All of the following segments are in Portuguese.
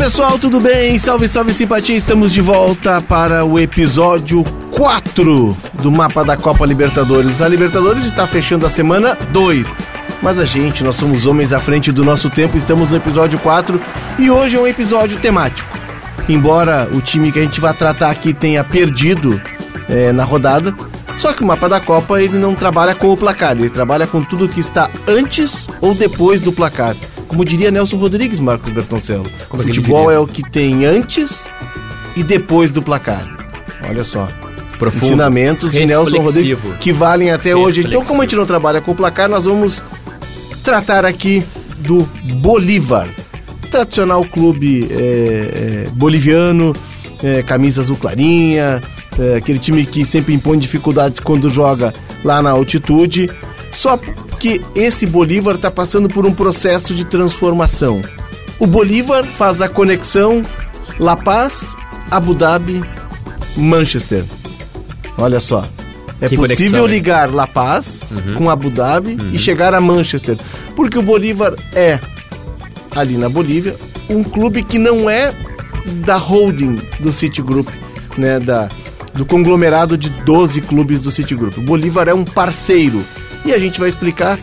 Pessoal, tudo bem? Salve, salve simpatia! Estamos de volta para o episódio 4 do mapa da Copa Libertadores. A Libertadores está fechando a semana 2. Mas a gente, nós somos homens à frente do nosso tempo, estamos no episódio 4 e hoje é um episódio temático. Embora o time que a gente vai tratar aqui tenha perdido é, na rodada, só que o mapa da Copa ele não trabalha com o placar, ele trabalha com tudo que está antes ou depois do placar. Como diria Nelson Rodrigues, Marcos Bertoncello. Como o futebol é o que tem antes e depois do placar. Olha só. Profundo, Ensinamentos de Nelson Rodrigues que valem até hoje. Então, como a gente não trabalha com o placar, nós vamos tratar aqui do Bolívar. Tradicional clube é, é, boliviano, é, camisa azul clarinha, é, aquele time que sempre impõe dificuldades quando joga lá na altitude. Só que esse Bolívar está passando por um processo de transformação. O Bolívar faz a conexão La Paz, Abu Dhabi, Manchester. Olha só. É Que possível conexão, ligar La Paz com Abu Dhabi e chegar a Manchester. Porque o Bolívar é, ali na Bolívia, um clube que não é da holding do Citigroup, né? Da, do conglomerado de 12 clubes do Citigroup. O Bolívar é um parceiro. E a gente vai explicar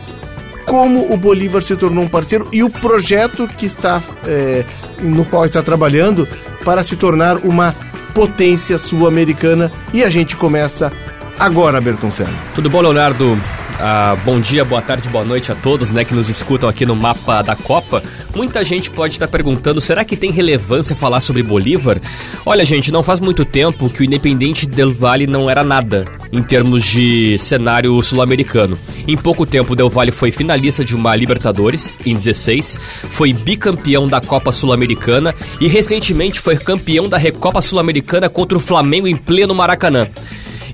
como o Bolívar se tornou um parceiro e o projeto que está é, no qual está trabalhando para se tornar uma potência sul-americana. E a gente começa agora, Bertoncello. Tudo bom, Leonardo? Ah, bom dia, boa tarde, boa noite a todos né, que nos escutam aqui no mapa da Copa. Muita gente pode estar perguntando: será que tem relevância falar sobre Bolívar? Olha, gente, não faz muito tempo que o Independente Del Valle não era nada em termos de cenário sul-americano. Em pouco tempo, Del Valle foi finalista de uma Libertadores, em 16, foi bicampeão da Copa Sul-Americana e recentemente foi campeão da Recopa Sul-Americana contra o Flamengo em pleno Maracanã.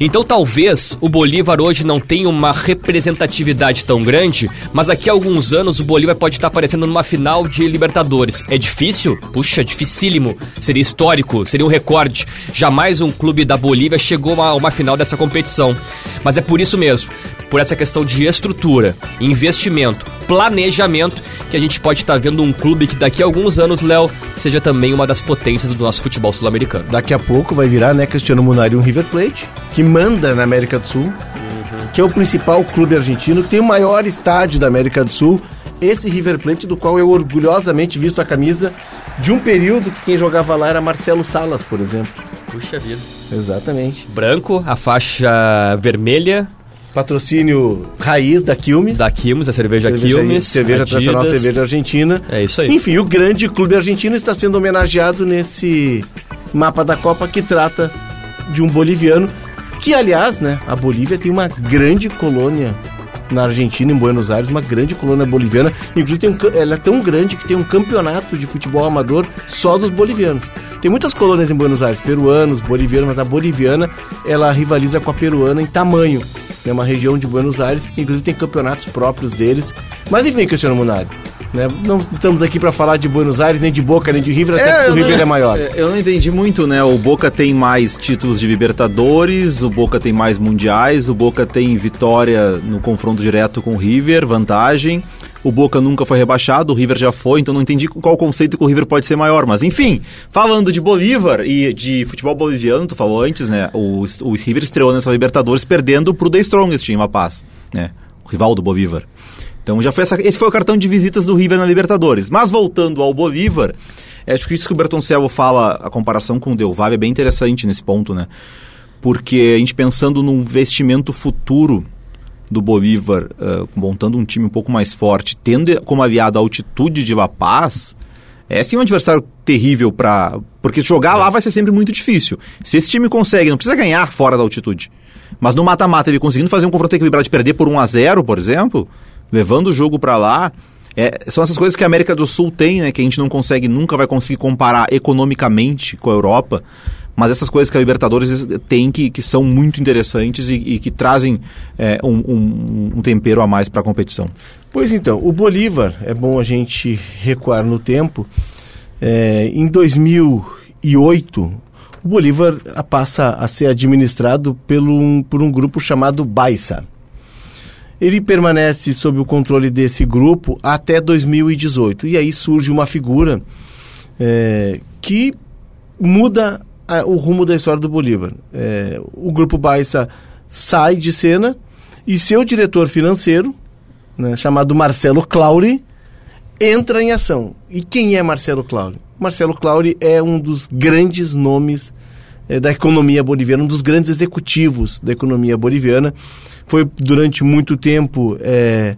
Então talvez o Bolívar hoje não tenha uma representatividade tão grande, mas daqui a alguns anos o Bolívar pode estar aparecendo numa final de Libertadores. É difícil? Puxa, dificílimo. Seria histórico, seria um recorde. Jamais um clube da Bolívia chegou a uma final dessa competição. Mas é por isso mesmo, por essa questão de estrutura, investimento, planejamento, que a gente pode estar vendo um clube que daqui a alguns anos, Léo, seja também uma das potências do nosso futebol sul-americano. Daqui a pouco vai virar, né, Cristiano Munari um River Plate, que manda na América do Sul, que é o principal clube argentino, que tem o maior estádio da América do Sul. Esse River Plate, do qual eu orgulhosamente visto a camisa de um período que quem jogava lá era Marcelo Salas, por exemplo. Puxa vida. Exatamente. Branco, a faixa vermelha Patrocínio raiz da Quilmes. da Quilmes, a cerveja, cerveja, Quilmes. cerveja Adidas. tradicional, cerveja argentina. É isso aí. Enfim, o grande clube argentino está sendo homenageado nesse mapa da Copa que trata de um boliviano. Que, aliás, né, a Bolívia tem uma grande colônia na Argentina, em Buenos Aires, uma grande colônia boliviana. Inclusive, tem um ela é tão grande que tem um campeonato de futebol amador só dos bolivianos. Tem muitas colônias em Buenos Aires, peruanos, bolivianos, mas a boliviana ela rivaliza com a peruana em tamanho. É uma região de Buenos Aires, inclusive tem campeonatos próprios deles. Mas enfim, Cristiano Munari, né? Não estamos aqui para falar de Buenos Aires, nem de Boca, nem de River, até porque o River não- é maior. é, Eu não entendi muito, né? O Boca tem mais títulos de Libertadores, o Boca tem mais mundiais, o Boca tem vitória no confronto direto com o River, vantagem. O Boca nunca foi rebaixado, o River já foi, então não entendi qual conceito que o River pode ser maior. Mas enfim, falando de Bolívar e de futebol boliviano, tu falou antes, né? O, o River estreou nessa Libertadores perdendo pro The Strongest em La Paz, né? O rival do Bolívar. Então já foi essa- esse foi o cartão de visitas do River na Libertadores. Mas voltando ao Bolívar, é, acho que isso que o Bertoncello fala, a comparação com o Del Valle é bem interessante nesse ponto, né? Porque a gente pensando num investimento futuro do Bolívar, eh, montando um time um pouco mais forte, tendo como aliado a altitude de La Paz, é sim um adversário terrível para porque jogar lá vai ser sempre muito difícil. Se esse time consegue, não precisa ganhar fora da altitude. Mas no mata-mata ele conseguindo fazer um confronto equilibrado de perder por 1 a 0, por exemplo, levando o jogo para lá, é, são essas coisas que a América do Sul tem, né, que a gente não consegue, nunca vai conseguir comparar economicamente com a Europa, mas essas coisas que a Libertadores tem que, que são muito interessantes e, e que trazem é, um, um- um tempero a mais para a competição. Pois então, o Bolívar, é bom a gente recuar no tempo. É, em 2008, o Bolívar passa a ser administrado pelo por um grupo chamado Baixa. Ele permanece sob o controle desse grupo até 2018. E aí surge uma figura é, que muda a, o rumo da história do Bolívar. É, o Grupo Baixa sai de cena e seu diretor financeiro, né, chamado Marcelo Clauri, entra em ação. E quem é Marcelo Clauri? Marcelo Clauri é um dos grandes nomes é, da economia boliviana, um dos grandes executivos da economia boliviana. Foi durante muito tempo é,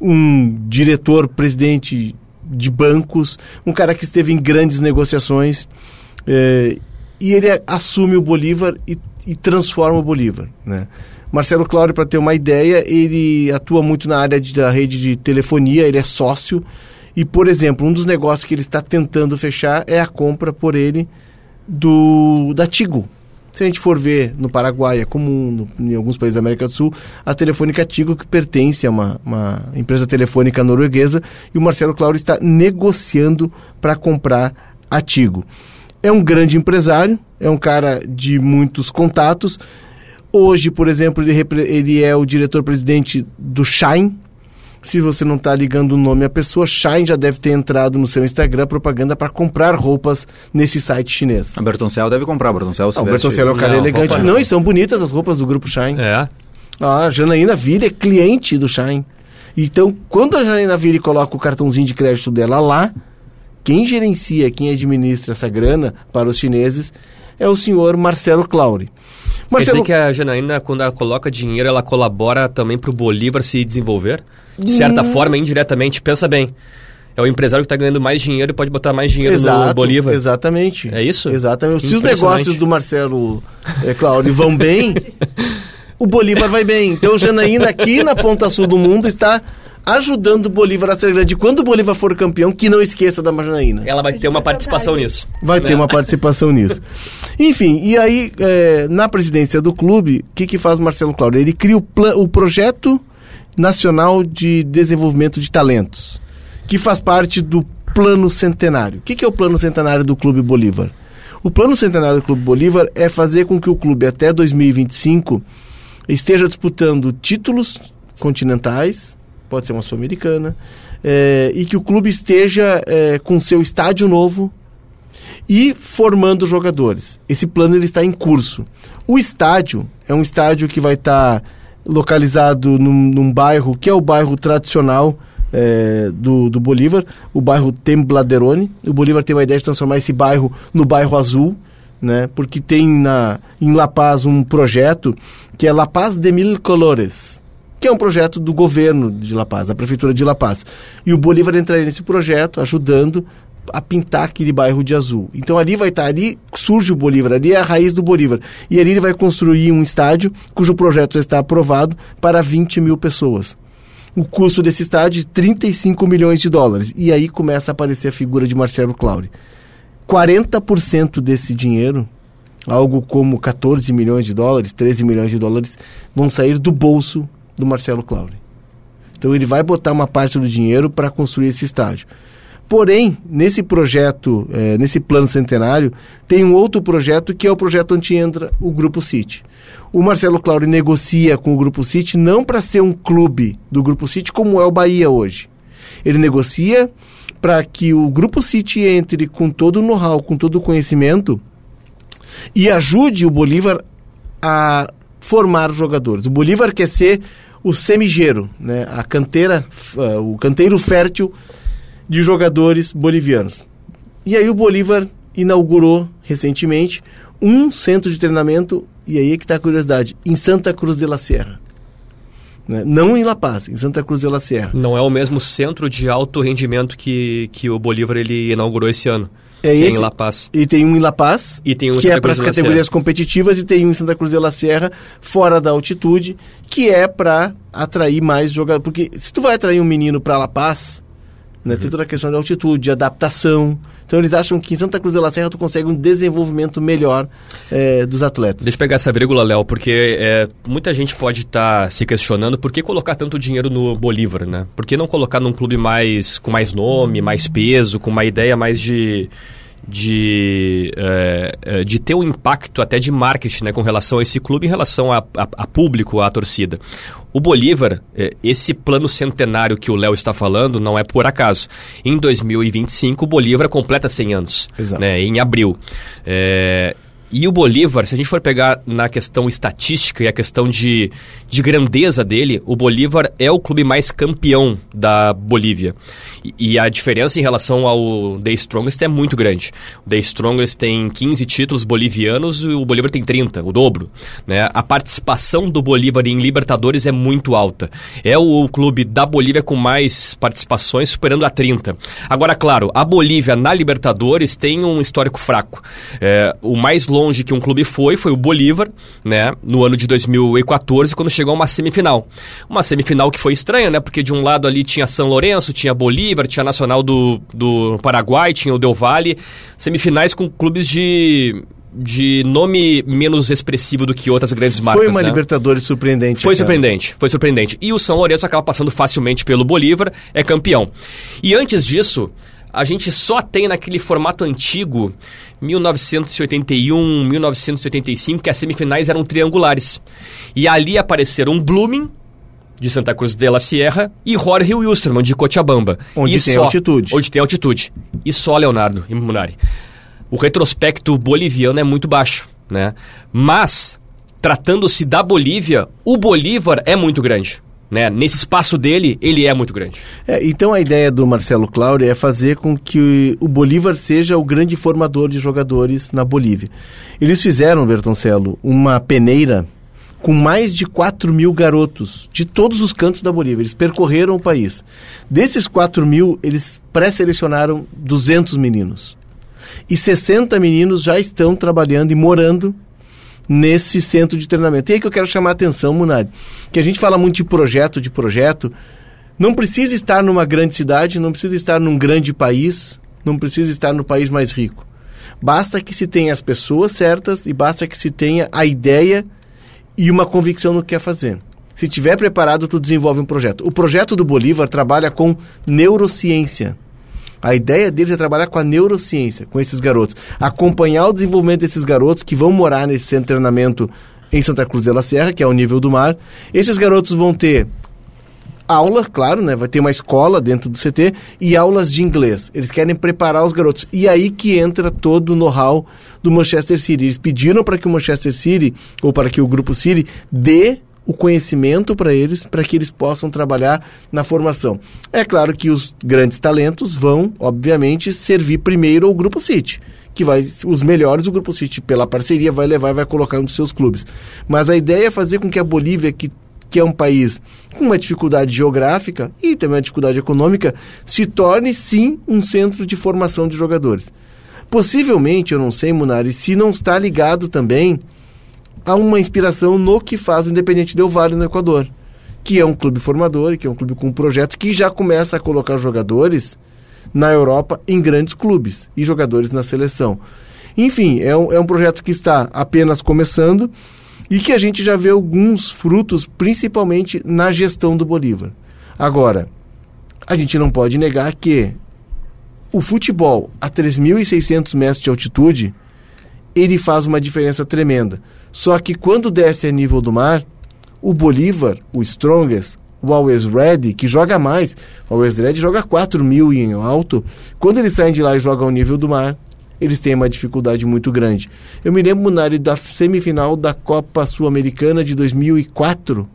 um diretor, presidente de bancos, um cara que esteve em grandes negociações. É, e ele assume o Bolívar e, e transforma o Bolívar. Né? Marcelo Claudio, para ter uma ideia, ele atua muito na área de, da rede de telefonia, ele é sócio. E, por exemplo, um dos negócios que ele está tentando fechar é a compra por ele do da Tigo. Se a gente for ver no Paraguai, é comum, no, em alguns países da América do Sul, a Telefônica Tigo, que pertence a uma, uma empresa telefônica norueguesa, e o Marcelo Claudio está negociando para comprar a Tigo. É um grande empresário, é um cara de muitos contatos. Hoje, por exemplo, ele, ele é o diretor-presidente do Shine, se você não está ligando o nome à pessoa, Shine já deve ter entrado no seu Instagram propaganda para comprar roupas nesse site chinês. A Bertoncel deve comprar, a Bertoncel se O Bertoncel é um cara não, elegante. Não, e são bonitas as roupas do grupo Shine. É. Ah, a Janaína Ville é cliente do Shine. Então, quando a Janaína Ville coloca o cartãozinho de crédito dela lá, quem gerencia, quem administra essa grana para os chineses é o senhor Marcelo Clauri. Marcelo... Quer dizer que a Janaína, quando ela coloca dinheiro, ela colabora também para o Bolívar se desenvolver? De certa hum... forma, indiretamente. Pensa bem. É o empresário que está ganhando mais dinheiro e pode botar mais dinheiro Exato, no Bolívar. Exatamente. É isso? Exatamente. Se os negócios do Marcelo é, Claudio vão bem, o Bolívar vai bem. Então, Janaína, aqui na ponta sul do mundo, está ajudando o Bolívar a ser grande. Quando o Bolívar for campeão, que não esqueça da Janaína. Ela vai ter uma participação nisso. Vai né? ter uma participação nisso. Enfim, e aí, é, na presidência do clube, o que, que faz Marcelo Cláudio? Ele cria o, o projeto Nacional de Desenvolvimento de Talentos, que faz parte do Plano Centenário. O que é o Plano Centenário do Clube Bolívar? O Plano Centenário do Clube Bolívar é fazer com que o clube até 2025 esteja disputando títulos continentais, pode ser uma sul-americana, é, e que o clube esteja é, com seu estádio novo e formando jogadores. Esse plano ele está em curso. O estádio é um estádio que vai estar localizado num, num bairro que é o bairro tradicional é, do, do Bolívar, o bairro Tembladerone. O Bolívar tem uma ideia de transformar esse bairro no bairro azul, né? Porque tem na, em La Paz um projeto que é La Paz de Mil Colores, que é um projeto do governo de La Paz, da prefeitura de La Paz. E o Bolívar entraria nesse projeto, ajudando a pintar aquele bairro de azul. Então ali vai estar, ali surge o Bolívar, ali é a raiz do Bolívar. E ali ele vai construir um estádio cujo projeto já está aprovado para 20 mil pessoas. O custo desse estádio é 35 milhões de dólares. E aí começa a aparecer a figura de Marcelo Claure. 40% desse dinheiro, algo como 14 milhões de dólares, 13 milhões de dólares, vão sair do bolso do Marcelo Claure. Então ele vai botar uma parte do dinheiro para construir esse estádio. Porém, nesse projeto, é, nesse plano centenário, tem um outro projeto que é o projeto onde entra o Grupo City. O Marcelo Claure negocia com o Grupo City não para ser um clube do Grupo City como é o Bahia hoje. Ele negocia para que o Grupo City entre com todo o know-how, com todo o conhecimento e ajude o Bolívar a formar jogadores. O Bolívar quer ser o semigero, né? a canteira, uh, o canteiro fértil de jogadores bolivianos. E aí o Bolívar inaugurou recentemente um centro de treinamento, e aí é que está a curiosidade, em Santa Cruz de la Sierra. Né? Não em La Paz, em Santa Cruz de la Sierra. Não é o mesmo centro de alto rendimento que, que o Bolívar ele inaugurou esse ano. É esse, em La Paz. E tem um em La Paz, e tem um que é para as categorias competitivas, e tem um em Santa Cruz de la Sierra, fora da altitude, que é para atrair mais jogadores. Porque se tu vai atrair um menino para La Paz, né? Uhum. Tem toda a questão de altitude, de adaptação. Então eles acham que em Santa Cruz de la Serra tu consegue um desenvolvimento melhor é, dos atletas. Deixa eu pegar essa vírgula, Léo, porque é, muita gente pode estar tá se questionando por que colocar tanto dinheiro no Bolívar, né? Por que não colocar num clube mais com mais nome, mais peso, com uma ideia mais de de, é, de ter um impacto até de marketing né, com relação a esse clube, em relação a, a, a público, a torcida. O Bolívar, é, esse plano centenário que o Léo está falando, não é por acaso. Em 2025, o Bolívar completa 100 anos, né, em abril. É, e o Bolívar, se a gente for pegar na questão estatística e a questão de, de grandeza dele, o Bolívar é o clube mais campeão da Bolívia. E, a diferença em relação ao The Strongest é muito grande. O The Strongest tem 15 títulos bolivianos e o Bolívar tem 30, o dobro. Né? A participação do Bolívar em Libertadores é muito alta. É o, o clube da Bolívia com mais participações, superando a 30. Agora, claro, a Bolívia na Libertadores tem um histórico fraco. É, o mais longe que um clube foi, foi o Bolívar, né? No ano de 2014, quando chegou a uma semifinal. Uma semifinal que foi estranha, né? Porque de um lado ali tinha São Lourenço, tinha Bolívar, tinha Nacional do, do Paraguai, tinha o Del Valle. Semifinais com clubes de de nome menos expressivo do que outras grandes marcas. Foi uma né? Libertadores surpreendente. Foi surpreendente, foi surpreendente. E o São Lourenço acaba passando facilmente pelo Bolívar, é campeão. E antes disso, a gente só tem naquele formato antigo 1981, 1985, que as semifinais eram triangulares. E ali apareceram Blooming, de Santa Cruz de la Sierra, e Jorge Wilstermann, de Cochabamba. Onde e tem só, altitude. Onde tem altitude. E só Leonardo e Munari. O retrospecto boliviano é muito baixo, né? Mas, tratando-se da Bolívia, o Bolívar é muito grande. Né? Nesse espaço dele, ele é muito grande. É, então a ideia do Marcelo Claure é fazer com que o Bolívar seja o grande formador de jogadores na Bolívia. Eles fizeram, Bertoncelo, uma peneira com mais de 4 mil garotos de todos os cantos da Bolívia. Eles percorreram o país. Desses 4 mil, eles pré-selecionaram 200 meninos. E 60 meninos já estão trabalhando e morando nesse centro de treinamento. E aí que eu quero chamar a atenção, Munari, que a gente fala muito de projeto, de projeto, não precisa estar numa grande cidade, não precisa estar num grande país, não precisa estar no país mais rico. Basta que se tenha as pessoas certas e basta que se tenha a ideia e uma convicção no que quer fazer. Se tiver preparado, tu desenvolve um projeto. O projeto do Bolívar trabalha com neurociência. A ideia deles é trabalhar com a neurociência, com esses garotos. Acompanhar o desenvolvimento desses garotos que vão morar nesse centro de treinamento em Santa Cruz de la Serra, que é o nível do mar. Esses garotos vão ter aula, claro, né? Vai ter uma escola dentro do CT e aulas de inglês. Eles querem preparar os garotos. E aí que entra todo o know-how do Manchester City. Eles pediram para que o Manchester City, ou para que o Grupo City, dê o conhecimento para eles, para que eles possam trabalhar na formação. É claro que os grandes talentos vão, obviamente, servir primeiro ao Grupo City, que vai os melhores o Grupo City pela parceria vai levar e vai colocar um dos seus clubes. Mas a ideia é fazer com que a Bolívia, que que é um país com uma dificuldade geográfica e também uma dificuldade econômica, se torne sim um centro de formação de jogadores. Possivelmente, eu não sei, Munari, se não está ligado também há uma inspiração no que faz o Independente Del Vale no Equador, que é um clube formador, que é um clube com um projeto que já começa a colocar jogadores na Europa em grandes clubes e jogadores na seleção. Enfim, é um, é um projeto que está apenas começando e que a gente já vê alguns frutos, principalmente na gestão do Bolívar. Agora, a gente não pode negar que o futebol a 3.600 metros de altitude ele faz uma diferença tremenda. Só que quando desce a nível do mar, o Bolívar, o Strongest, o Always Ready, que joga mais, o Always Ready joga 4 mil em alto, quando eles saem de lá e jogam ao nível do mar, eles têm uma dificuldade muito grande. Eu me lembro, Munari, da semifinal da Copa Sul-Americana de 2004,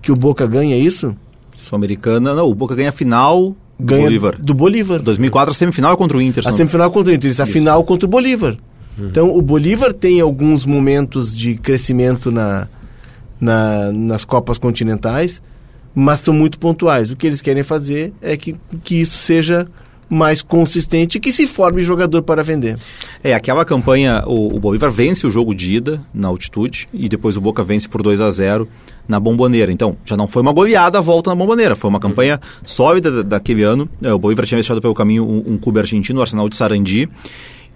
que o Boca ganha, é isso? Sul-Americana, não, o Boca ganha a final do ganha Bolívar. Do Bolívar. 2004 a semifinal é contra o Inter. A semifinal contra o Inter, a final contra o Bolívar. Uhum. Então, o Bolívar tem alguns momentos de crescimento na, na, nas Copas Continentais, mas são muito pontuais. O que eles querem fazer é que, que isso seja mais consistente e que se forme jogador para vender. É, aquela campanha, o, o Bolívar vence o jogo de ida na altitude e depois o Boca vence por 2 a 0 na Bomboneira. Então, já não foi uma goleada a volta na Bomboneira, foi uma campanha sólida daquele ano. É, o Bolívar tinha deixado pelo caminho um, um clube argentino, o Arsenal de Sarandi,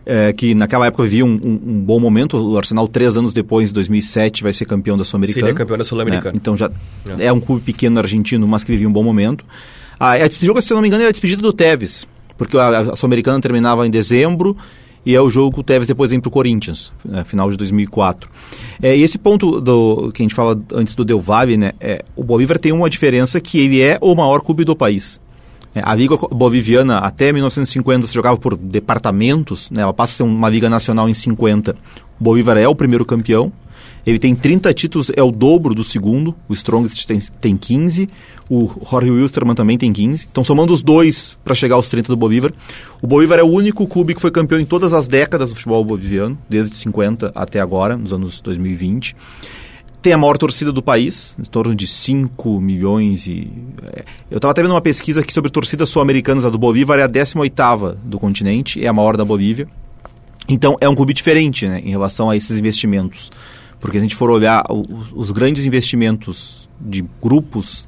é, que naquela época vivia um, um, um, bom momento. O Arsenal, três anos depois, em 2007, vai ser campeão da Sul-Americana. Seria campeão da Sul-Americana. É, então já é. é. um clube pequeno argentino, mas que vivia um bom momento. Ah, esse jogo, se eu não me engano, é a despedida do Tevez, porque a, Sul-Americana terminava em dezembro e é o jogo que o Tevez depois vem para o Corinthians, né, final de 2004. É, e esse ponto do, que a gente fala antes do Del Valle, né, é, o Bolívar tem uma diferença que ele é o maior clube do país. É, a Liga Boliviana, até 1950, se jogava por departamentos, né, ela passa a ser uma Liga Nacional em 50. O Bolívar é o primeiro campeão, ele tem 30 títulos, é o dobro do segundo. O Strongest tem, tem 15. O Jorge Wilstermann também tem 15. Então, somando os dois para chegar aos 30 do Bolívar. O Bolívar é o único clube que foi campeão em todas as décadas do futebol boliviano, desde 50 até agora, nos anos 2020 tem a maior torcida do país, em torno de 5 milhões e... É, eu estava até vendo uma pesquisa aqui sobre torcidas sul-americanas, a do Bolívar é a 18ª do continente, é a maior da Bolívia. Então é um clube diferente né, em relação a esses investimentos. Porque se a gente for olhar os, os grandes investimentos de grupos,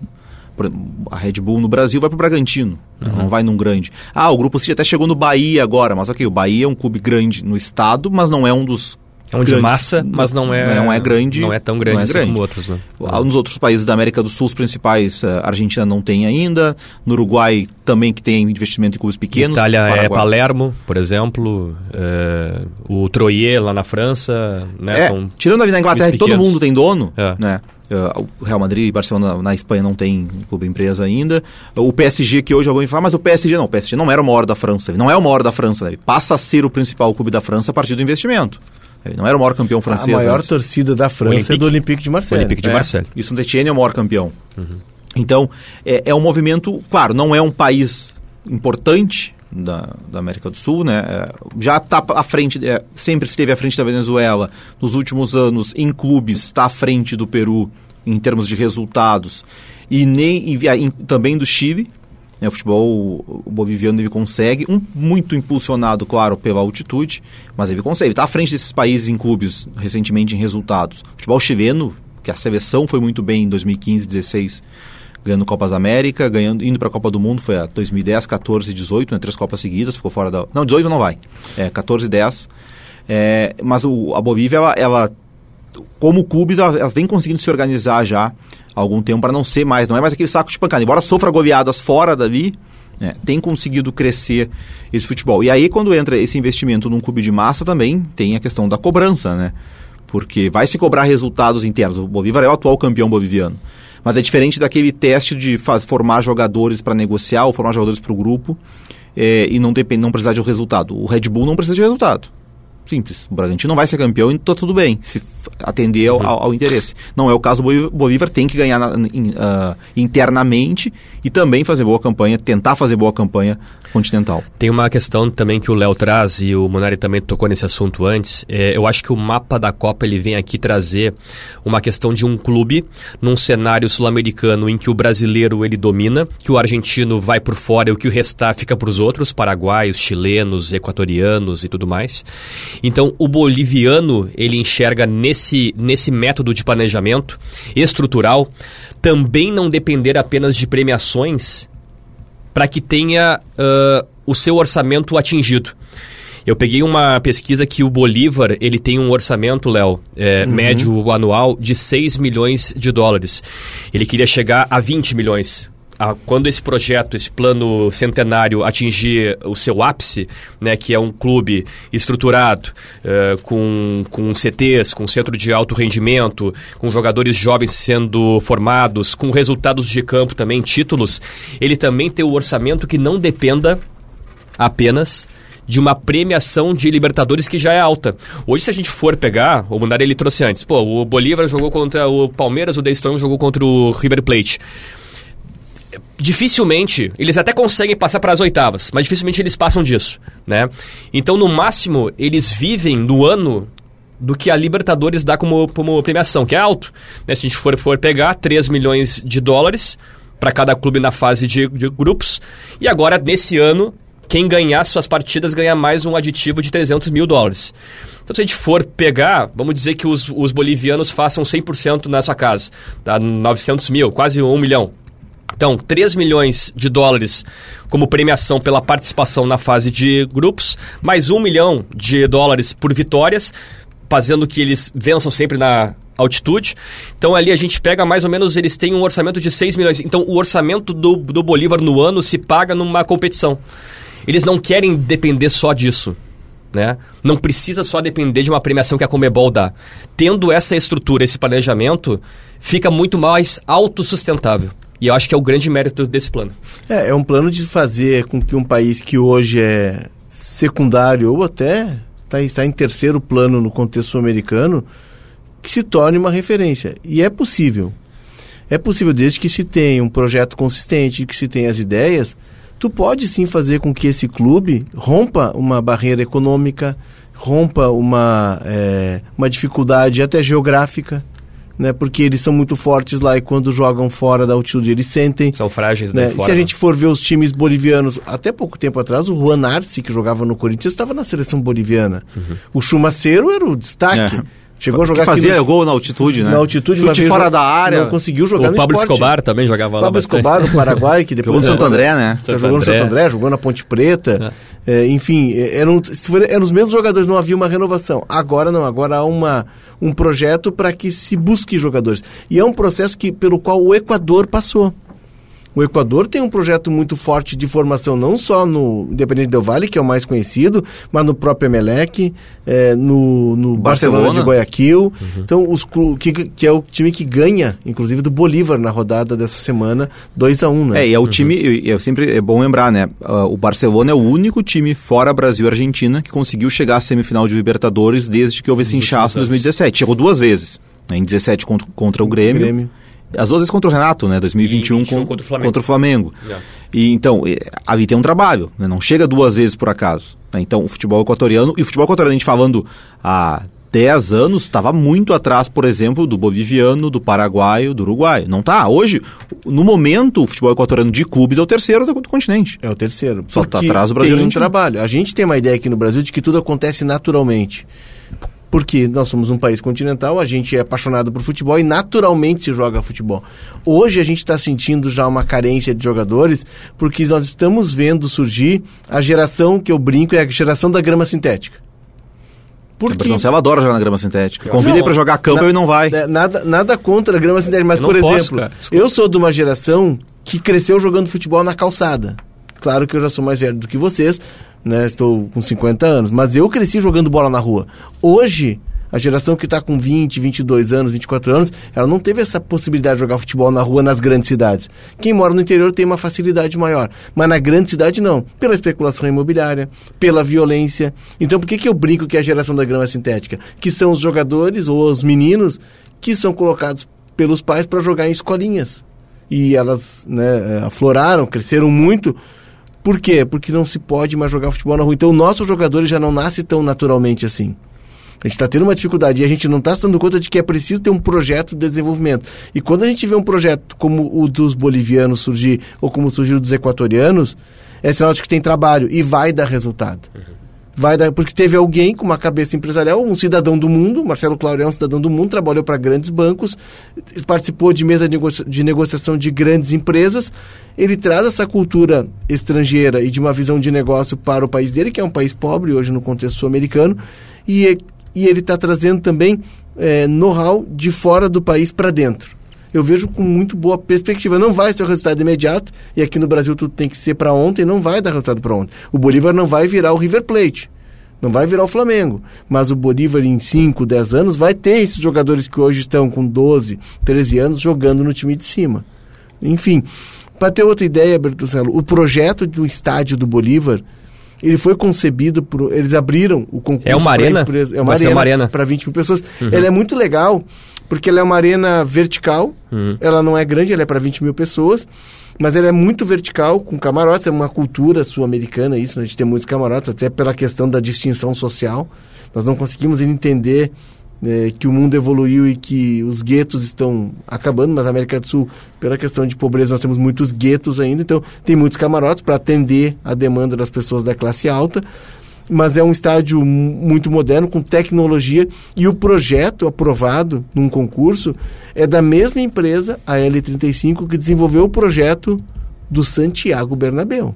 a Red Bull no Brasil vai para o Bragantino, uhum. não vai num grande. Ah, o Grupo City até chegou no Bahia agora, mas ok, o Bahia é um clube grande no estado, mas não é um dos é um de massa, mas não é, não é grande. Não é tão grande, é grande. como outros. Né? Nos outros países da América do Sul, os principais, a Argentina não tem ainda. No Uruguai também que tem investimento em clubes pequenos. Itália é Palermo, por exemplo. É, o Troyer lá na França. Né, é, tirando ali na Inglaterra que todo mundo tem dono, é. né? Uh, o Real Madrid e Barcelona na Espanha não tem clube empresa ainda. O PSG, que hoje alguém fala, mas o PSG não. O PSG não era o maior da França. Ele não é o maior da França. Né? Ele passa a ser o principal clube da França a partir do investimento. Ele não era o maior campeão francês. A maior antes. torcida da França Olympique. é do Olympique de Marseille. Olympique de é, Marseille. E o Saint-Etienne é o maior campeão. Uhum. Então, é, é, um movimento, claro, não é um país importante da, da América do Sul, né? É, já está à frente, é, sempre esteve à frente da Venezuela. Nos últimos anos, em clubes, está à frente do Peru em termos de resultados. E, nem, e, e também do Chile, né, o futebol o boliviano ele consegue, um, muito impulsionado, claro, pela altitude, mas ele consegue. Está à frente desses países em clubes recentemente em resultados. O futebol chileno, que a seleção foi muito bem em 2015, 16, ganhando Copas América, ganhando, indo para a Copa do Mundo, foi a 2010, 14 e 18, né, três Copas seguidas, ficou fora da. Não, 18 não vai. É, 14 e 10. É, mas o, a Bolívia, ela, ela como clubes, elas, elas vêm conseguindo se organizar já algum tempo para não ser mais, não é mais aquele saco de pancada. Embora sofra goleadas fora dali, né, tem conseguido crescer esse futebol. E aí, quando entra esse investimento num clube de massa, também tem a questão da cobrança, né? Porque vai se cobrar resultados internos. O Bolívar é o atual campeão boliviano. Mas é diferente daquele teste de formar jogadores para negociar ou formar jogadores para o grupo é, e não, depend, não precisar de um resultado. O Red Bull não precisa de resultado. Simples. O Bragantino não vai ser campeão e está tudo bem, se atender ao, ao, ao, interesse. Não é o caso do Bolívar, tem que ganhar na, in, uh, internamente e também fazer boa campanha, tentar fazer boa campanha continental. Tem uma questão também que o Léo traz e o Monari também tocou nesse assunto antes. É, eu acho que o mapa da Copa ele vem aqui trazer uma questão de um clube num cenário sul-americano em que o brasileiro ele domina, que o argentino vai por fora e o que o restar fica para os outros, paraguaios, chilenos, equatorianos e tudo mais. Então o boliviano ele enxerga nesse, nesse método de planejamento estrutural também não depender apenas de premiações para que tenha uh, o seu orçamento atingido. Eu peguei uma pesquisa que o Bolívar ele tem um orçamento, Léo, é, uhum. médio anual de 6 milhões de dólares. Ele queria chegar a 20 milhões a, quando esse projeto, esse plano centenário atingir o seu ápice, né, que é um clube estruturado, uh, com, com CTs, com centro de alto rendimento, com jogadores jovens sendo formados, com resultados de campo também, títulos, ele também tem o orçamento que não dependa apenas de uma premiação de Libertadores que já é alta. Hoje, se a gente for pegar, o Munari ele trouxe antes, pô, o Bolívar jogou contra o Palmeiras, o Strong jogou contra o River Plate dificilmente eles até conseguem passar para as oitavas, mas dificilmente eles passam disso, né? Então, no máximo, eles vivem no ano do que a Libertadores dá como, como premiação, que é alto. Né? Se a gente for, for pegar 3 milhões de dólares para cada clube na fase de, de grupos, e agora, nesse ano, quem ganhar suas partidas ganha mais um aditivo de 300 mil dólares. Então, se a gente for pegar, vamos dizer que os, os bolivianos façam 100% na sua casa, dá 900 mil, quase 1 milhão. Então, 3 milhões de dólares como premiação pela participação na fase de grupos, mais 1 milhão de dólares por vitórias, fazendo que eles vençam sempre na altitude. Então ali a gente pega mais ou menos, eles têm um orçamento de 6 milhões. Então o orçamento do, do Bolívar no ano se paga numa competição. Eles não querem depender só disso. Né? Não precisa só depender de uma premiação que a Comebol dá. Tendo essa estrutura, esse planejamento, fica muito mais autossustentável. E eu acho que é o grande mérito desse plano. É, é um plano de fazer com que um país que hoje é secundário ou até tá, está em terceiro plano no contexto sul-americano, que se torne uma referência. E é possível. É possível desde que se tenha um projeto consistente, que se tenha as ideias, tu pode sim fazer com que esse clube rompa uma barreira econômica, rompa uma, é, uma dificuldade até geográfica né? Porque eles são muito fortes lá e quando jogam fora da altitude eles sentem. São frágeis né? fora. Se a gente for ver os times bolivianos, até pouco tempo atrás, o Juan Arce, que jogava no Corinthians, estava na seleção boliviana. Uhum. O Chumacero era o destaque. É. Chegou a jogar que fazia no... gol na altitude, né? Na altitude, Chute fora da área. Não conseguiu jogar o no Pablo esporte. Escobar também jogava lá Pablo Escobar, no Paraguai, que depois... jogou no Santo André, né? Santo jogou no Santo André, jogou na Ponte Preta. É. É, enfim, é, eram, eram os mesmos jogadores, não havia uma renovação. Agora não, agora há uma, um projeto para que se busque jogadores. E é um processo que, pelo qual o Equador passou. O Equador tem um projeto muito forte de formação, não só no Independente Del Vale, que é o mais conhecido, mas no próprio Emelec, é, no, no Barcelona. Barcelona. de Guayaquil. Uhum. Então, os que, que é o time que ganha, inclusive, do Bolívar na rodada dessa semana, 2 a 1 um, né? É, e é o uhum. time, é sempre é bom lembrar, né? Uh, o Barcelona é o único time fora Brasil e Argentina que conseguiu chegar à semifinal de Libertadores desde que houve esse inchaço em 2017. Chegou duas vezes. Né? Em 17 contra, contra o Grêmio. Grêmio as duas vezes contra o Renato, né? 2021 com, contra o Flamengo. Contra o Flamengo. Yeah. E, então, ali tem um trabalho, né? não chega duas vezes por acaso. Né? Então, o futebol equatoriano, e o futebol equatoriano, a gente falando há 10 anos, estava muito atrás, por exemplo, do boliviano, do paraguaio, do uruguaio. Não tá. Hoje, no momento, o futebol equatoriano de clubes é o terceiro do, do continente. É o terceiro. Só está atrás do Brasil. Tem um trabalho. A gente tem uma ideia aqui no Brasil de que tudo acontece naturalmente porque nós somos um país continental, a gente é apaixonado por futebol e naturalmente se joga futebol. Hoje a gente está sentindo já uma carência de jogadores, porque nós estamos vendo surgir a geração que eu brinco é a geração da grama sintética. Porque... Então, ela adora jogar na grama sintética. Convida ele para jogar campo e ele não vai. É, nada, nada contra a grama sintética, mas, por posso, exemplo, eu sou de uma geração que cresceu jogando futebol na calçada. Claro que eu já sou mais velho do que vocês, né? Estou com 50 anos, mas eu cresci jogando bola na rua. Hoje, a geração que está com 20, 22 anos, 24 anos, ela não teve essa possibilidade de jogar futebol na rua nas grandes cidades. Quem mora no interior tem uma facilidade maior, mas na grande cidade não, pela especulação imobiliária, pela violência. Então por que, que eu brinco que é a geração da grama sintética? Que são os jogadores ou os meninos que são colocados pelos pais para jogar em escolinhas. E elas né, afloraram, cresceram muito por quê? Porque não se pode mais jogar futebol na rua. Então, nossos jogadores já não nascem tão naturalmente assim. A gente está tendo uma dificuldade e a gente não está se dando conta de que é preciso ter um projeto de desenvolvimento. E quando a gente vê um projeto como o dos bolivianos surgir, ou como surgiu dos equatorianos, é sinal de que tem trabalho e vai dar resultado. Uhum vai dar, porque teve alguém com uma cabeça empresarial, um cidadão do mundo, Marcelo Claudio é um cidadão do mundo, trabalhou para grandes bancos, participou de mesa de negociação de grandes empresas. Ele traz essa cultura estrangeira e de uma visão de negócio para o país dele, que é um país pobre hoje no contexto sul-americano, e, e ele está trazendo também é, know-how de fora do país para dentro eu vejo com muito boa perspectiva. Não vai ser o resultado imediato, e aqui no Brasil tudo tem que ser para ontem, não vai dar resultado para ontem. O Bolívar não vai virar o River Plate. Não vai virar o Flamengo. Mas o Bolívar, em 5, 10 anos, vai ter esses jogadores que hoje estão com 12, 13 anos jogando no time de cima. Enfim, para ter outra ideia, Bertucelo, o projeto do estádio do Bolívar ele foi concebido por. Eles abriram o concurso. É uma arena? Empresa, é uma arena, arena. para 20 mil pessoas. Uhum. Ela é muito legal porque ela é uma arena vertical, uhum. ela não é grande, ela é para 20 mil pessoas, mas ela é muito vertical, com camarotes, é uma cultura sul-americana isso, né? a gente tem muitos camarotes, até pela questão da distinção social. Nós não conseguimos entender é, que o mundo evoluiu e que os guetos estão acabando, mas na América do Sul, pela questão de pobreza, nós temos muitos guetos ainda, então tem muitos camarotes para atender a demanda das pessoas da classe alta mas é um estádio muito moderno, com tecnologia, e o projeto aprovado num concurso é da mesma empresa, a L35, que desenvolveu o projeto do Santiago Bernabéu.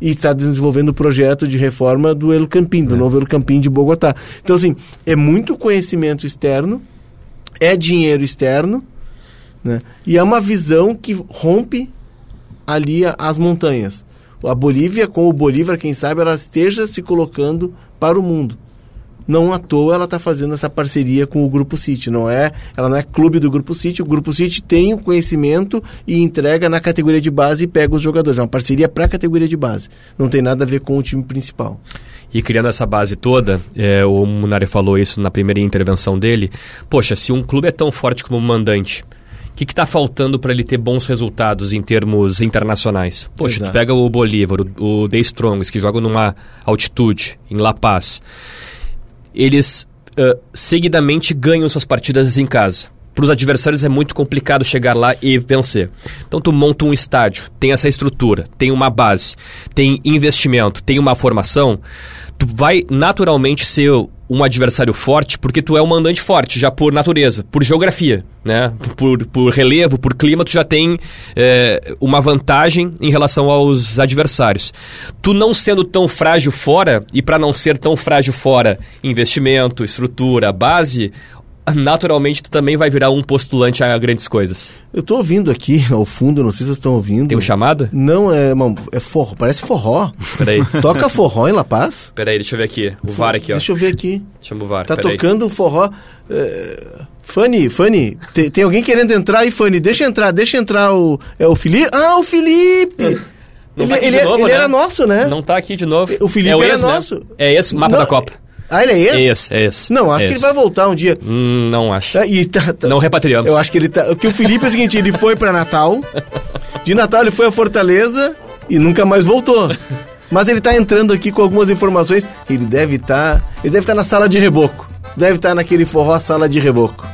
E está desenvolvendo o projeto de reforma do El Campín, do é. novo El Campín de Bogotá. Então, assim, é muito conhecimento externo, é dinheiro externo, né? e é uma visão que rompe ali as montanhas a Bolívia, com o Bolívar, quem sabe, ela esteja se colocando para o mundo. Não à toa ela está fazendo essa parceria com o Grupo City. Não é, ela não é clube do Grupo City. O Grupo City tem o conhecimento e entrega na categoria de base e pega os jogadores. É uma parceria para a categoria de base. Não tem nada a ver com o time principal. E criando essa base toda, é, o Munari falou isso na primeira intervenção dele. Poxa, se um clube é tão forte como o mandante, o que está faltando para ele ter bons resultados em termos internacionais? Poxa, Exato. tu pega o Bolívar, o, o The Strongs, que joga numa altitude, em La Paz. Eles uh, seguidamente ganham suas partidas em casa para os adversários é muito complicado chegar lá e vencer. Então tu monta um estádio, tem essa estrutura, tem uma base, tem investimento, tem uma formação, tu vai naturalmente ser um adversário forte porque tu é um mandante forte, já por natureza, por geografia, né? Por, por relevo, por clima, tu já tem é, uma vantagem em relação aos adversários. Tu não sendo tão frágil fora, e para não ser tão frágil fora, investimento, estrutura, base, naturalmente tu também vai virar um postulante a grandes coisas. Eu tô ouvindo aqui ao fundo, não sei se vocês estão ouvindo. Tem um chamado? Não, é, mano, é forró, parece forró. Peraí. Toca forró em La Paz? Peraí, deixa eu ver aqui. O VAR aqui, ó. Deixa eu ver aqui. Chama o VAR, Tá tocando forró. É... Fanny, Fanny, tem, tem, alguém querendo entrar aí, Fanny? Deixa entrar, deixa entrar o... É o Felipe? Ah, o Felipe! Não ele, tá ele, novo, ele né? era nosso, né? Não tá aqui de novo. O Felipe é o era ex, né? nosso. É esse, mapa Não, da Copa. Ah, ele é esse? É esse, é esse. Não, acho é que ele esse. vai voltar um dia. Hum, não acho. Tá, e tá- tá- Não repatriamos. Eu acho que ele tá. Que o Felipe é o seguinte, ele foi pra Natal. De Natal ele foi a Fortaleza e nunca mais voltou. Mas ele tá entrando aqui com algumas informações. Ele deve estar. ele deve estar na sala de reboco. Deve estar naquele forró sala de reboco.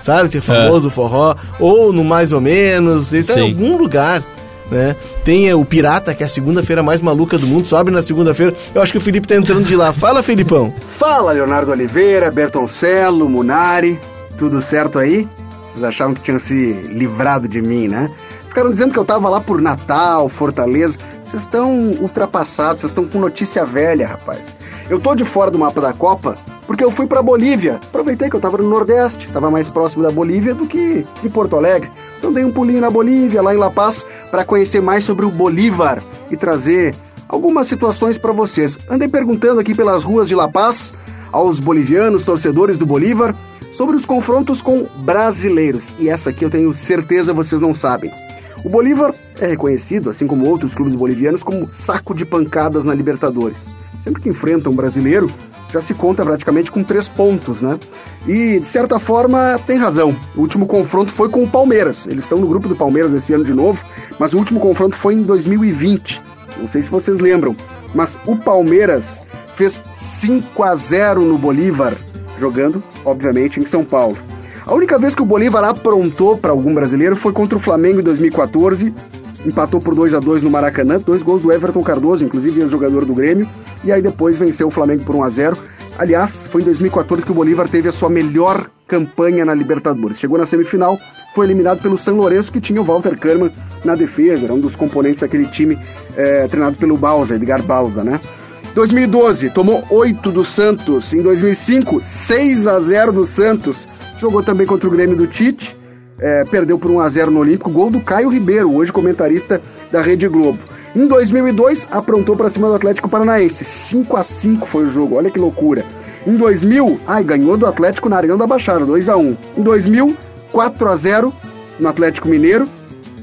Sabe? Tem famoso forró. Ou no mais ou menos. Ele tá em Sim. algum lugar. Né? Tem é, o Pirata, que é a segunda-feira mais maluca do mundo, sobe na segunda-feira. Eu acho que o Felipe tá entrando de lá. Fala, Felipão. Fala, Leonardo Oliveira, Bertoncello, Munari, tudo certo aí? Vocês achavam que tinham se livrado de mim, né? Ficaram dizendo que eu tava lá por Natal, Fortaleza. Vocês estão ultrapassados, vocês estão com notícia velha, rapaz. Eu tô de fora do mapa da Copa porque eu fui pra Bolívia. Aproveitei que eu tava no Nordeste, tava mais próximo da Bolívia do que de Porto Alegre. Então dei um pulinho na Bolívia, lá em La Paz, para conhecer mais sobre o Bolívar e trazer algumas situações para vocês. Andei perguntando aqui pelas ruas de La Paz aos bolivianos, torcedores do Bolívar, sobre os confrontos com brasileiros. E essa aqui eu tenho certeza vocês não sabem. O Bolívar é reconhecido, assim como outros clubes bolivianos, como saco de pancadas na Libertadores. Sempre que enfrenta um brasileiro, já se conta praticamente com três pontos, né? E, de certa forma, tem razão. O último confronto foi com o Palmeiras. Eles estão no grupo do Palmeiras esse ano de novo, mas o último confronto foi em 2020. Não sei se vocês lembram, mas o Palmeiras fez 5 a 0 no Bolívar, jogando, obviamente, em São Paulo. A única vez que o Bolívar aprontou para algum brasileiro foi contra o Flamengo em 2014. Empatou por 2 a 2 no Maracanã, dois gols do Everton Cardoso, inclusive ex-jogador do Grêmio, e aí depois venceu o Flamengo por 1 a 0. Aliás, foi em 2014 que o Bolívar teve a sua melhor campanha na Libertadores. Chegou na semifinal, foi eliminado pelo São Lourenço, que tinha o Walter Kahneman na defesa, era um dos componentes daquele time eh, treinado pelo Bausa, Edgar Bausa, né? 2012, tomou 8 do Santos. Em 2005, 6 a 0 do Santos. Jogou também contra o Grêmio do Tite. é, perdeu por 1 a 0 no Olímpico. Gol do Caio Ribeiro, hoje comentarista da Rede Globo. Em 2002, aprontou para cima do Atlético Paranaense. 5 a 5 foi o jogo, olha que loucura. Em 2000, ai, ganhou do Atlético na Arena da Baixada, 2 a 1 Em 2000, 4 a 0 no Atlético Mineiro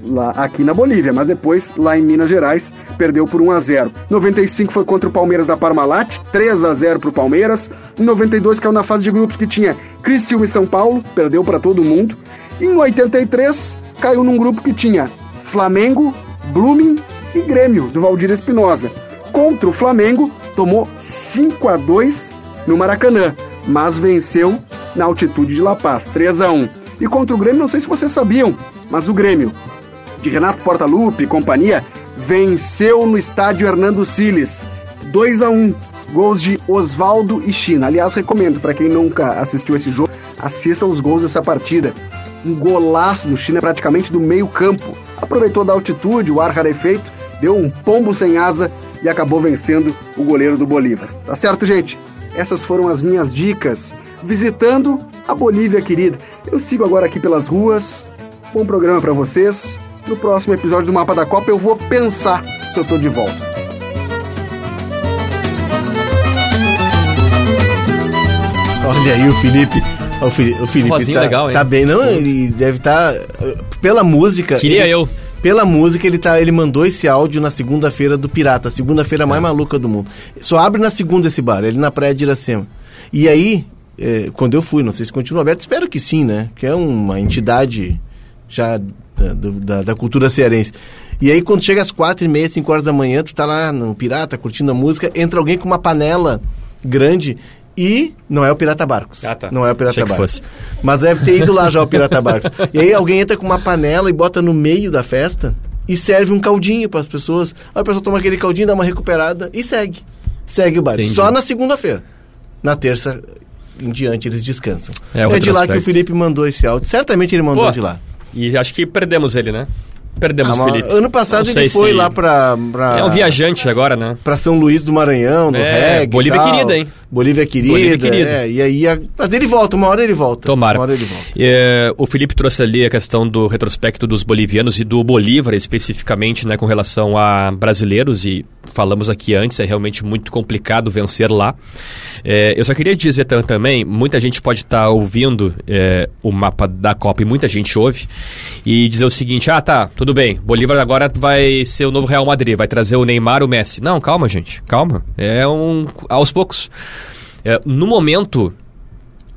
lá aqui na Bolívia, mas depois lá em Minas Gerais perdeu por 1 a 0. 95 foi contra o Palmeiras da Parmalat, 3 a 0 pro Palmeiras. Em 92 caiu na fase de grupos que tinha Criciúma e São Paulo, perdeu para todo mundo. Em 83 caiu num grupo que tinha Flamengo, Blooming e Grêmio do Valdir Espinosa. Contra o Flamengo tomou 5 a 2 no Maracanã, mas venceu na altitude de La Paz, 3 a 1. E contra o Grêmio, não sei se vocês sabiam, mas o Grêmio de Renato Portaluppi e companhia, venceu no estádio Hernando Siles. 2 a 1 gols de Oswaldo e China. Aliás, recomendo para quem nunca assistiu esse jogo, assista os gols dessa partida. Um golaço do China praticamente do meio campo. Aproveitou da altitude, o ar rarefeito, deu um pombo sem asa e acabou vencendo o goleiro do Bolívar. Tá certo, gente? Essas foram as minhas dicas visitando a Bolívia querida. Eu sigo agora aqui pelas ruas. Bom programa para vocês. No próximo episódio do Mapa da Copa eu vou pensar se eu tô de volta. Olha aí o Felipe. O Felipe, o Felipe tá, legal, hein? tá bem, não? Ele deve estar. pela música. Queria ele- eu. Pela música, ele, tá, ele mandou esse áudio na segunda-feira do Pirata, a segunda-feira É. mais maluca do mundo. Só abre na segunda esse bar, ele na Praia de Iracema. E aí, é, quando eu fui, não sei se continua aberto, espero que sim, né? Que é uma entidade já da, da, da cultura cearense. E aí, quando chega às quatro e meia, cinco horas da manhã, tu tá lá no Pirata, curtindo a música, entra alguém com uma panela grande e não é o Pirata Barcos. Ah, tá. Não é o Pirata Achei que Barcos. fosse. Mas deve ter ido lá já o Pirata Barcos. E aí alguém entra com uma panela e bota no meio da festa e serve um caldinho para as pessoas. Aí a pessoa toma aquele caldinho, dá uma recuperada e segue. Segue o baile. Entendi. Só na segunda-feira. Na terça em diante eles descansam. É, É, de lá que o. Felipe mandou esse áudio. Certamente ele mandou Pô, de lá. E acho que perdemos ele, né? Perdemos Ah, o Felipe. ano passado ele foi se- lá pra, pra. É um viajante agora, né? Pra São Luís do Maranhão, no É, reggae. Bolívia tal. querida, hein? Bolívia querida. Bolívia querida. É, e aí. a- Mas ele volta, uma hora ele volta. Tomara. Uma hora ele volta. É, o Felipe trouxe ali a questão do retrospecto dos bolivianos e do Bolívar, especificamente, né, com relação a brasileiros, e falamos aqui antes, é realmente muito complicado vencer lá. É, eu só queria dizer tam- também, muita gente pode estar ouvindo é, o mapa da Copa e muita gente ouve, e dizer o seguinte, ah tá, tudo bem, Bolívar agora vai ser o novo Real Madrid, vai trazer o Neymar, o Messi. Não, calma gente, calma, é um aos poucos. É, no momento,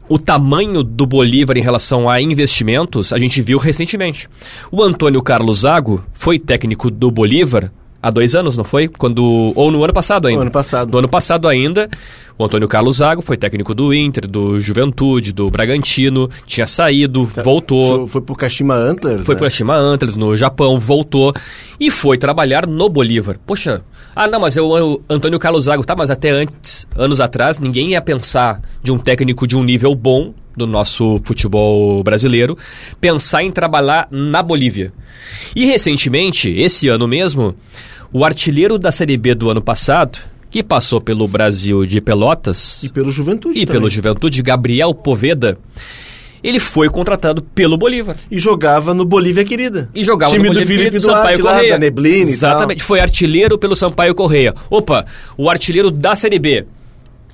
o tamanho do Bolívar em relação a investimentos, a gente viu recentemente. O Antônio Carlos Zago foi técnico do Bolívar há dois anos, não foi? Quando ou no ano passado ainda. No ano passado. No ano passado ainda, o Antônio Carlos Zago foi técnico do Inter, do Juventude, do Bragantino, tinha saído, voltou. Foi, pro Kashima Antlers. Foi né? para Shima Antlers, no Japão, voltou e foi trabalhar no Bolívar. Poxa, ah não, mas é o Antônio Carlos Zago, tá, mas até antes, anos atrás, ninguém ia pensar de um técnico de um nível bom do nosso futebol brasileiro, pensar em trabalhar na Bolívia. E recentemente, esse ano mesmo, o artilheiro da Série B do ano passado, que passou pelo Brasil de Pelotas, E pelo Juventude. e também. pelo Juventude, Gabriel Poveda, ele foi contratado pelo Bolívar. E jogava no Bolívia Querida. E jogava Time no do Bolívia Felipe do Sampaio lá, Correia. da Neblina Exatamente. Foi artilheiro pelo Sampaio Correia. Opa, o artilheiro da Série B,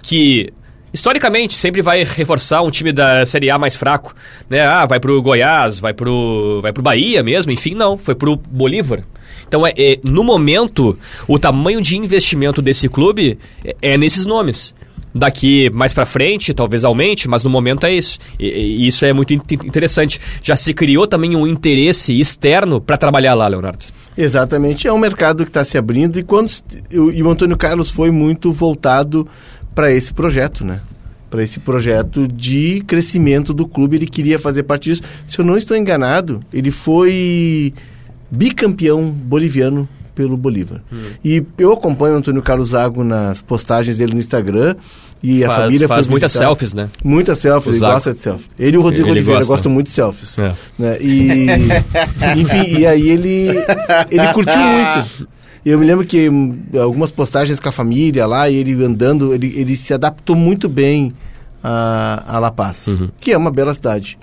que historicamente sempre vai reforçar um time da Série A mais fraco, né? Ah, vai pro Goiás, vai pro, vai pro Bahia mesmo, enfim, não, foi pro Bolívar. Então, é, é, no momento, o tamanho de investimento desse clube é, é nesses nomes. Daqui mais pra frente, talvez aumente, mas no momento é isso. E, e isso é muito in- interessante. Já se criou também um interesse externo para trabalhar lá, Leonardo. Exatamente. É um mercado que está se abrindo e, quando, e o Antônio Carlos foi muito voltado para esse projeto, né? Para esse projeto de crescimento do clube. Ele queria fazer parte disso. Se eu não estou enganado, ele foi bicampeão boliviano pelo Bolívar. Hum. E eu acompanho o Antônio Carlos Zago nas postagens dele no Instagram. E a faz família faz muitas selfies, né? Muitas selfies, ele gosta de selfie. Ele e o Rodrigo Ele Oliveira gosta. gostam muito de selfies. É. Né? E, enfim, e aí ele, ele curtiu muito. Eu me lembro que algumas postagens com a família lá, e ele andando, ele, ele se adaptou muito bem a, a La Paz, Uhum. que é uma bela cidade.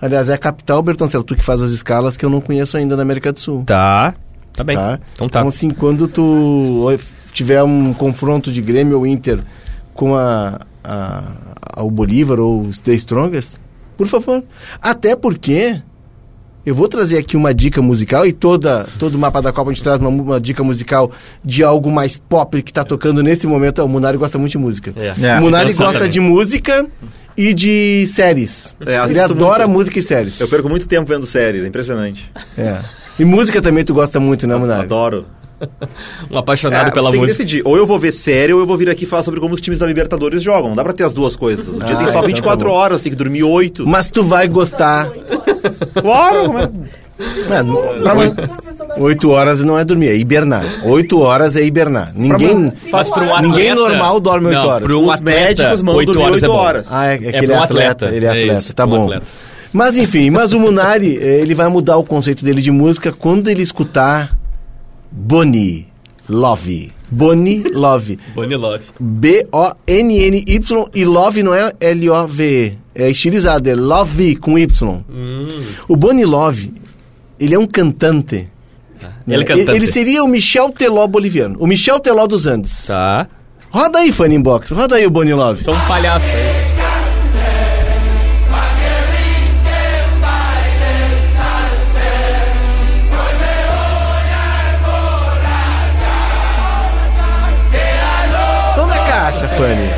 Aliás, é a capital, Bertoncelo, tu que faz as escalas que eu não conheço ainda na América do Sul. Tá. Tá bem. Tá? Então tá. Então, assim, quando tu tiver um confronto de Grêmio ou Inter com a, a, a- o Bolívar ou os The Strongest, por favor. Até porque eu vou trazer aqui uma dica musical e toda, todo o mapa da Copa a gente traz uma, uma dica musical de algo mais pop que tá tocando nesse momento. O Munari gosta muito de música. É. É. o Munari gosta também. de música e de séries. É, Ele adora muito. música e séries. Eu perco muito tempo vendo séries, é impressionante. É. E música também tu gosta muito, né, Munari? Adoro. Um apaixonado É, pela tem que música. decidir. Ou eu vou ver série ou eu vou vir aqui falar sobre como os times da Libertadores jogam. Não dá pra ter as duas coisas. O dia Ah, tem só então 24 tá horas, tem que dormir 8. Mas tu vai gostar. Claro, como é? É, no- oito- Oito horas não é dormir, é hibernar. Oito horas é hibernar. Ninguém, Mas pra um atleta, ninguém normal dorme oito horas. um Os atleta, médicos mandam oito dormir horas é oito bom. horas. Ah, é, é, É que ele pra é um atleta, atleta, ele é é atleta, isso, tá um bom. atleta. Mas enfim, mas o Munari, ele vai mudar o conceito dele de música quando ele escutar Bonnie Love. Bonnie Love. Bonnie Love. B-O-N-N-Y e Love não é L-O-V-E. É estilizado, é Love com Y. Hum. O Bonnie Love, ele é um cantante. Tá. Né? Ele, é cantante. ele seria o Michel Teló boliviano. O Michel Teló dos Andes. Tá. Roda aí, Funny Box. Roda aí o Bonnie Love. Sou um palhaço. Aí. Funny.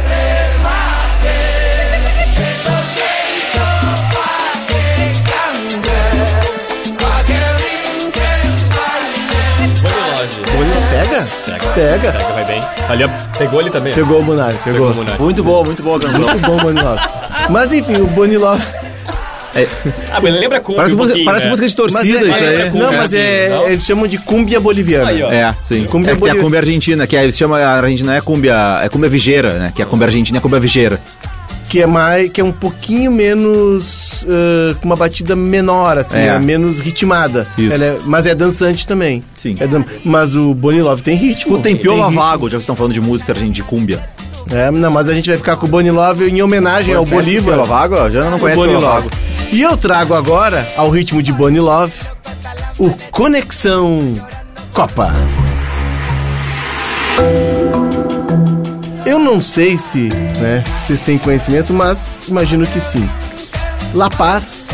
Pega? Pega. Vai bem. Ali, pegou ali também. Pegou o Munari, pegou. Pegou o Munari. Muito boa, muito boa a canção. Muito bom, Bonilove. Mas enfim, o Bonilove. Ah, mas lembra com Parece, um música, parece né? música de Mas torcida é- isso é- aí. Não, mas é, Não? eles chamam de cúmbia boliviana. Aí. É, sim. Cumbia é que tem a boliviana. cumbia argentina, que é, se chama a argentina não é cumbia, é cumbia vigeira, né? Que a cumbia argentina é cumbia vigeira. Que é mais que é um pouquinho menos ah, com uma batida menor assim É. é menos ritmada é- mas é dançante também Sim. É dan- mas o Bonnie Love tem ritmo Escutem Piola ritmo. Vago, já que vocês estão falando de música argentina de cumbia. é, não, mas a gente vai ficar com o Bonnie Love em homenagem ao Bolívar Piola Vago? Já não o conhece Bonnie Love. E eu trago agora ao ritmo de Bonnie Love o Conexão Copa não sei se né, vocês têm conhecimento, mas imagino que sim. La Paz,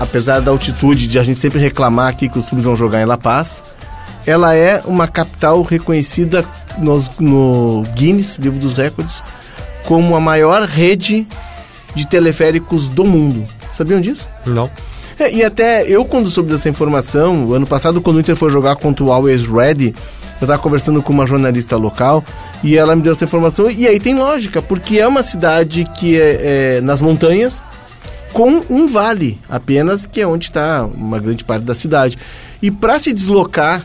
apesar da altitude de a gente sempre reclamar aqui que os clubes vão jogar em La Paz, ela é uma capital reconhecida nos- no Guinness, livro dos recordes, como a maior rede de teleféricos do mundo. Sabiam disso? Não. É, e até eu, quando soube dessa informação, o ano passado, quando o Inter foi jogar contra o Always Ready, eu estava conversando com uma jornalista local e ela me deu essa informação. E aí tem lógica, porque é uma cidade que é, é nas montanhas, com um vale apenas, que é onde está uma grande parte da cidade. E para se deslocar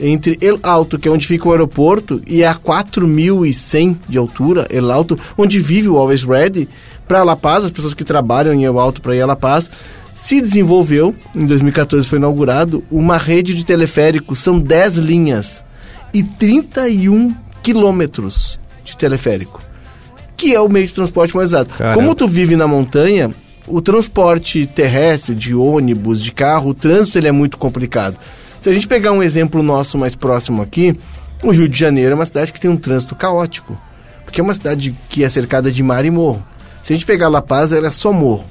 entre El Alto, que é onde fica o aeroporto, e a 4.100 de altura, El Alto, onde vive o Always Ready, para La Paz, as pessoas que trabalham em El Alto para ir a La Paz, se desenvolveu, em 2014 foi inaugurado, uma rede de teleféricos, são 10 linhas e 31 quilômetros de teleférico, que é o meio de transporte mais usado. Caramba. Como tu vive na montanha, o transporte terrestre, de ônibus, de carro, o trânsito ele é muito complicado. Se a gente pegar um exemplo nosso mais próximo aqui, o Rio de Janeiro é uma cidade que tem um trânsito caótico, porque é uma cidade que é cercada de mar e morro. Se a gente pegar La Paz, ela é só morro.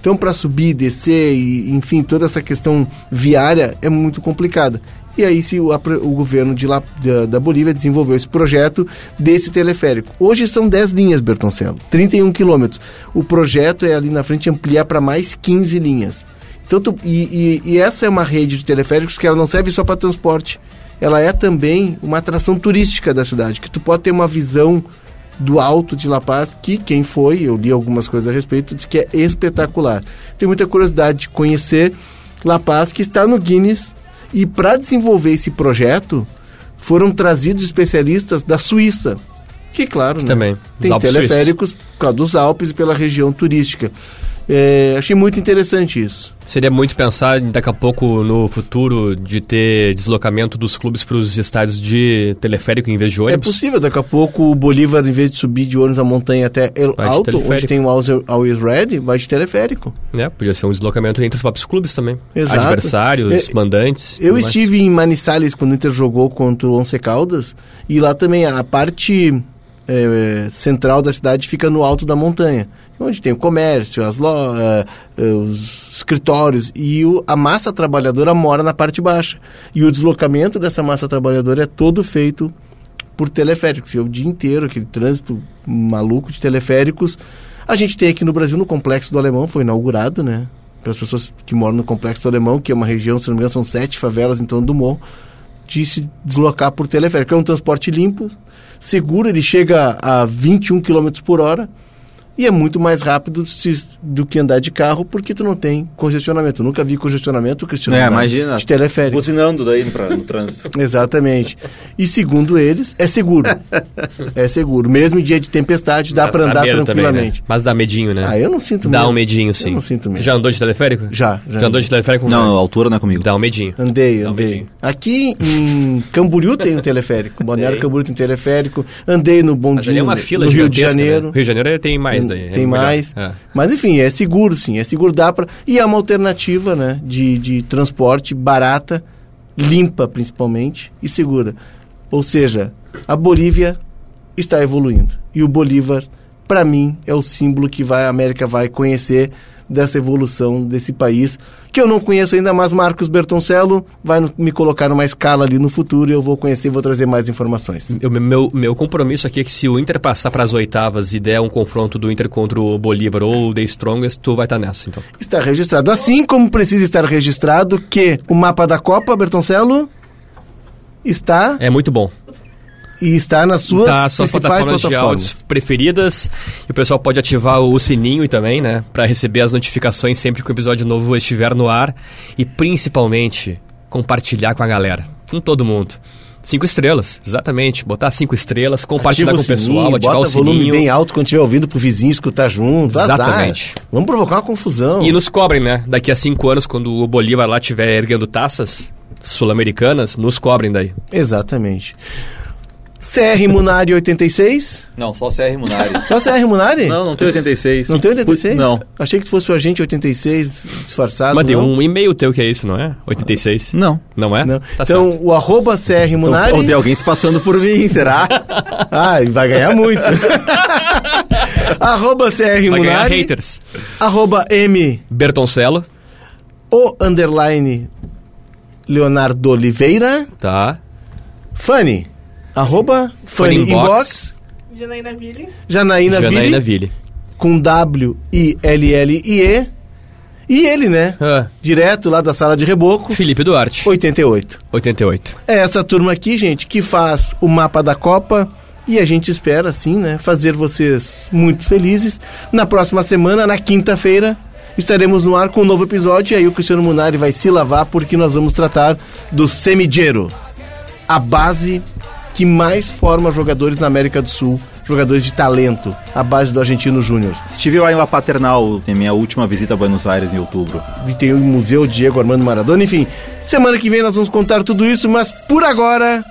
Então, para subir, descer e, enfim, toda essa questão viária é muito complicada. E aí, se o, o governo de La, da, da Bolívia desenvolveu esse projeto desse teleférico. Hoje são 10 linhas, Bertoncello, 31 quilômetros. O projeto é ali na frente ampliar para mais 15 linhas. Então, tu- e, e- e essa é uma rede de teleféricos que ela não serve só para transporte. Ela é também uma atração turística da cidade, que tu pode ter uma visão do alto de La Paz, que quem foi, eu li algumas coisas a respeito, diz que é espetacular. Tenho muita curiosidade de conhecer La Paz, que está no Guinness, e para desenvolver esse projeto, foram trazidos especialistas da Suíça, que claro, né, Também, dos tem Alpes teleféricos por causa dos Alpes e pela região turística. É, achei muito interessante isso. Seria muito pensar daqui a pouco no futuro de ter deslocamento dos clubes para os estádios de teleférico em vez de É ônibus? possível, daqui a pouco o Bolívar, em vez de subir de ônibus a montanha até El Alto, onde tem o Always- Ready, vai de teleférico. É, podia ser um deslocamento entre os próprios clubes também. Exato. Adversários, É, mandantes. Eu tudo mais. estive em Manizales quando o Inter jogou contra o Once Caldas e lá também a parte eh, central da cidade fica no alto da montanha, onde tem o comércio, as lo eh, eh, os escritórios e o- a massa trabalhadora mora na parte baixa. E o deslocamento dessa massa trabalhadora é todo feito por teleféricos. E é o dia inteiro, aquele trânsito maluco de teleféricos. A gente tem aqui no Brasil, no Complexo do Alemão, foi inaugurado, né? Para as pessoas que moram no Complexo do Alemão, que é uma região, se não me engano, são sete favelas em torno do morro, de se deslocar por teleférico. É um transporte limpo, seguro, ele chega a 21 km por hora e é muito mais rápido se- do que andar de carro, porque tu não tem congestionamento. Eu nunca vi congestionamento, Cristiano, É, imagina. de teleférico. Buzinando daí pra, no trânsito. Exatamente. E segundo eles, é seguro. é seguro. Mesmo em dia de tempestade, dá para andar medo também, tranquilamente. né? Mas dá medinho, né? Ah, eu não sinto Dá medo. um medinho, sim. Eu não sinto medo. Já andou de teleférico? Já, já. Já andou de teleférico? Não, a altura não é comigo. Dá um medinho. Andei, Dá um andei. medinho. Aqui em Camboriú tem um teleférico. Balneário. Camboriú tem um teleférico. Andei no Bondinho é uma fila no Rio de né? Janeiro. Rio de Janeiro tem mais tem, daí. é tem mais. É. Mas enfim, é seguro sim, é seguro dá para e é uma alternativa, né, de, de transporte barata, limpa principalmente e segura. Ou seja, a Bolívia está evoluindo e o Bolívar para mim, é o símbolo que vai, a América vai conhecer dessa evolução desse país, que eu não conheço ainda, mas Marcos Bertoncello vai me colocar numa escala ali no futuro e eu vou conhecer e vou trazer mais informações. O meu, meu compromisso aqui é que se o Inter passar para as oitavas e der um confronto do Inter contra o Bolívar ou o The Strongest, tu vai estar tá nessa, então. Está registrado. Assim como precisa estar registrado que o mapa da Copa, Bertoncello, está... É muito bom e está nas suas, tá, suas plataformas, plataformas, de áudios preferidas. E o pessoal pode ativar o sininho também, né? Para receber as notificações sempre que o episódio novo estiver no ar. E principalmente, compartilhar com a galera, com todo mundo. Cinco estrelas, exatamente. Botar cinco estrelas, compartilhar Ativa com o, pessoal, sininho, ativar bota o sininho. volume bem alto quando estiver ouvindo pro vizinho escutar junto. Exatamente. Azar. Vamos provocar uma confusão. E nos cobrem, né? Daqui a cinco anos, quando o Bolívar lá estiver erguendo taças sul-americanas, nos cobrem daí. Exatamente. CR Munari 86? Não, só CR Munari. Só CR Munari? Não, não tem 86. Não tem 86? Não. Achei que fosse pra gente 86 disfarçado. Mas tem um e-mail teu que é isso, não é? 86? Não. Não é? Não. Tá então, certo. o arroba CR Munari. Então, tem alguém se passando por mim, será? ah, vai ganhar muito. arroba CR Vai Munari. ganhar haters. Arroba M. Bertoncello. O underline Leonardo Oliveira. Tá. Fanny. Arroba Fanny Inbox. Inbox. Janaína Ville. Janaína, Janaína Ville. Ville. Com W-I-L-L-I-E. E ele, né? Ah, Direto lá da sala de reboco. Felipe Duarte. 88. 88. É essa turma aqui, gente, que faz o mapa da Copa. E a gente espera, assim, né, fazer vocês muito felizes. Na próxima semana, na quinta-feira, estaremos no ar com um novo episódio. E aí o Cristiano Munari vai se lavar porque nós vamos tratar do Semigero. A base que mais forma jogadores na América do Sul, jogadores de talento, a base do Argentino Júnior. Estive lá em La Paternal, em minha última visita a Buenos Aires em outubro. E tem o Museu Diego Armando Maradona, enfim. Semana que vem nós vamos contar tudo isso, mas por agora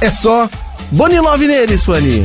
é só Bonilove neles, Fanny.